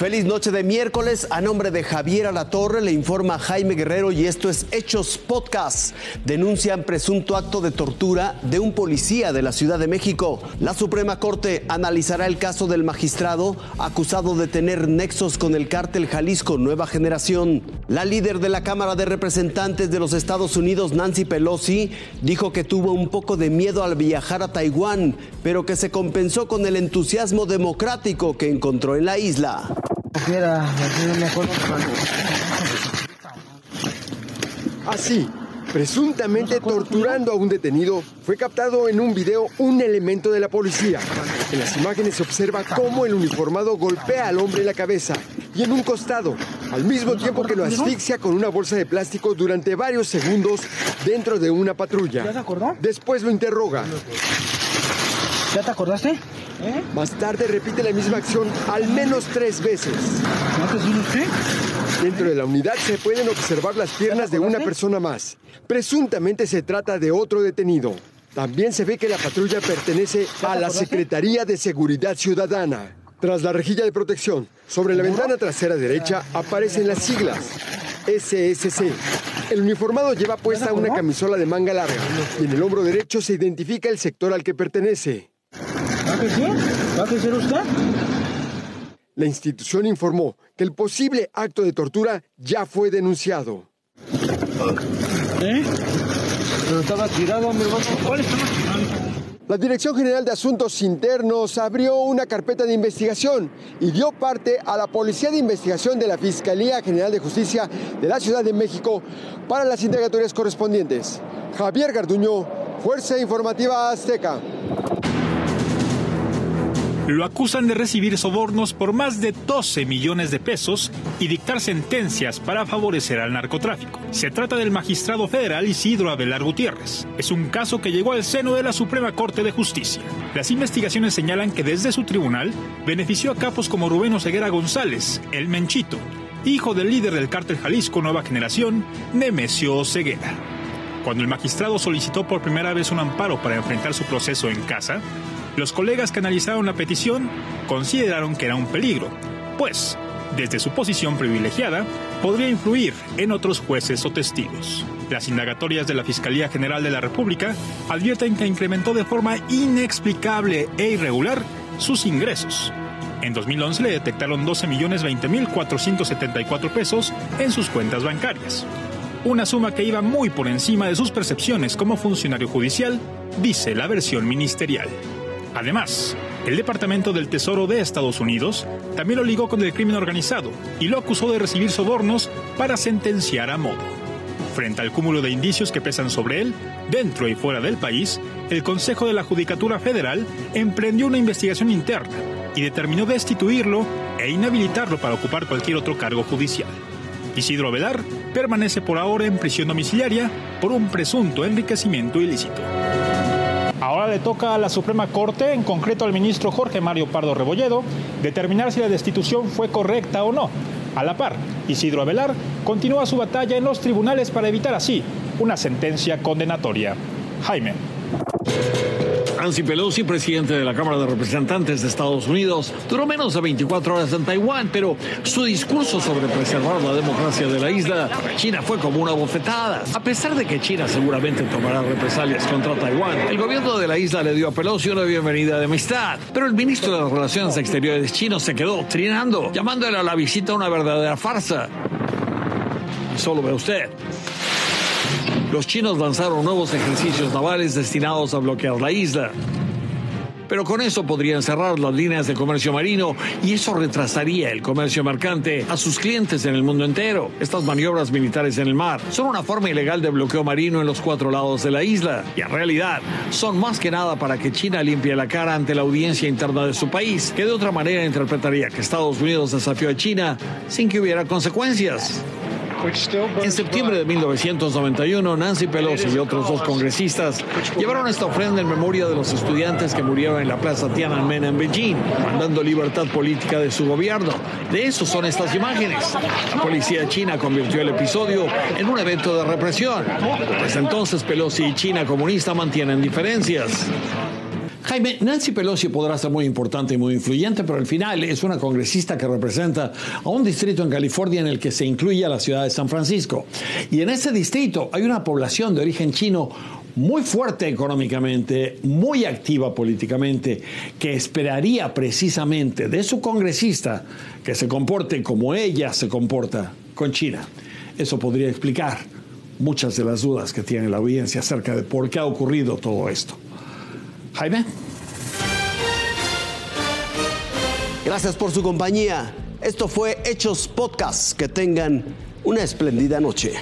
Feliz noche de miércoles. A nombre de Javier Alatorre le informa Jaime Guerrero y esto es Hechos Podcast. Denuncian presunto acto de tortura de un policía de la Ciudad de México. La Suprema Corte analizará el caso del magistrado acusado de tener nexos con el cártel Jalisco Nueva Generación. La líder de la Cámara de Representantes de los Estados Unidos, Nancy Pelosi, dijo que tuvo un poco de miedo al viajar a Taiwán, pero que se compensó con el entusiasmo democrático que encontró en la isla. Así, presuntamente torturando a un detenido, fue captado en un video un elemento de la policía. En las imágenes se observa cómo el uniformado golpea al hombre en la cabeza y en un costado, al mismo tiempo que lo asfixia con una bolsa de plástico durante varios segundos dentro de una patrulla. Después lo interroga. ¿Ya te acordaste? ¿Eh? Más tarde repite la misma acción al menos tres veces. Dentro de la unidad se pueden observar las piernas de una persona más. Presuntamente se trata de otro detenido. También se ve que la patrulla pertenece a la Secretaría de Seguridad Ciudadana. Tras la rejilla de protección, sobre la ventana trasera derecha aparecen las siglas SSC. El uniformado lleva puesta una camisola de manga larga y en el hombro derecho se identifica el sector al que pertenece. ¿Va ser usted? La institución informó que el posible acto de tortura ya fue denunciado. ¿Eh? Pero estaba tirado, mi hermano. ¿Cuál estaba tirado? La Dirección General de Asuntos Internos abrió una carpeta de investigación y dio parte a la Policía de Investigación de la Fiscalía General de Justicia de la Ciudad de México para las indagatorias correspondientes. Javier Garduño, Fuerza Informativa Azteca lo acusan de recibir sobornos por más de 12 millones de pesos y dictar sentencias para favorecer al narcotráfico. Se trata del magistrado federal Isidro Abelar Gutiérrez. Es un caso que llegó al seno de la Suprema Corte de Justicia. Las investigaciones señalan que desde su tribunal benefició a capos como Rubén Oseguera González, el Menchito, hijo del líder del cártel Jalisco Nueva Generación, Nemesio Oseguera. Cuando el magistrado solicitó por primera vez un amparo para enfrentar su proceso en casa, los colegas que analizaron la petición consideraron que era un peligro, pues, desde su posición privilegiada, podría influir en otros jueces o testigos. Las indagatorias de la Fiscalía General de la República advierten que incrementó de forma inexplicable e irregular sus ingresos. En 2011 le detectaron 12.020.474 pesos en sus cuentas bancarias. Una suma que iba muy por encima de sus percepciones como funcionario judicial, dice la versión ministerial. Además, el Departamento del Tesoro de Estados Unidos también lo ligó con el crimen organizado y lo acusó de recibir sobornos para sentenciar a modo. Frente al cúmulo de indicios que pesan sobre él, dentro y fuera del país, el Consejo de la Judicatura Federal emprendió una investigación interna y determinó destituirlo e inhabilitarlo para ocupar cualquier otro cargo judicial. Isidro Velar permanece por ahora en prisión domiciliaria por un presunto enriquecimiento ilícito. Le toca a la Suprema Corte, en concreto al ministro Jorge Mario Pardo Rebolledo, determinar si la destitución fue correcta o no. A la par, Isidro Avelar continúa su batalla en los tribunales para evitar así una sentencia condenatoria. Jaime. Nancy Pelosi, presidente de la Cámara de Representantes de Estados Unidos, duró menos de 24 horas en Taiwán, pero su discurso sobre preservar la democracia de la isla, China fue como una bofetada. A pesar de que China seguramente tomará represalias contra Taiwán, el gobierno de la isla le dio a Pelosi una bienvenida de amistad, pero el ministro de las Relaciones Exteriores chino se quedó trinando, llamándole a la visita una verdadera farsa. Solo ve usted los chinos lanzaron nuevos ejercicios navales destinados a bloquear la isla. Pero con eso podrían cerrar las líneas de comercio marino y eso retrasaría el comercio mercante a sus clientes en el mundo entero. Estas maniobras militares en el mar son una forma ilegal de bloqueo marino en los cuatro lados de la isla y en realidad son más que nada para que China limpie la cara ante la audiencia interna de su país, que de otra manera interpretaría que Estados Unidos desafió a China sin que hubiera consecuencias. En septiembre de 1991, Nancy Pelosi y otros dos congresistas llevaron esta ofrenda en memoria de los estudiantes que murieron en la plaza Tiananmen en Beijing, mandando libertad política de su gobierno. De eso son estas imágenes. La policía china convirtió el episodio en un evento de represión. Desde entonces, Pelosi y China comunista mantienen diferencias. Jaime, Nancy Pelosi podrá ser muy importante y muy influyente, pero al final es una congresista que representa a un distrito en California en el que se incluye a la ciudad de San Francisco. Y en ese distrito hay una población de origen chino muy fuerte económicamente, muy activa políticamente, que esperaría precisamente de su congresista que se comporte como ella se comporta con China. Eso podría explicar muchas de las dudas que tiene la audiencia acerca de por qué ha ocurrido todo esto. Jaime. Gracias por su compañía. Esto fue Hechos Podcast. Que tengan una espléndida noche.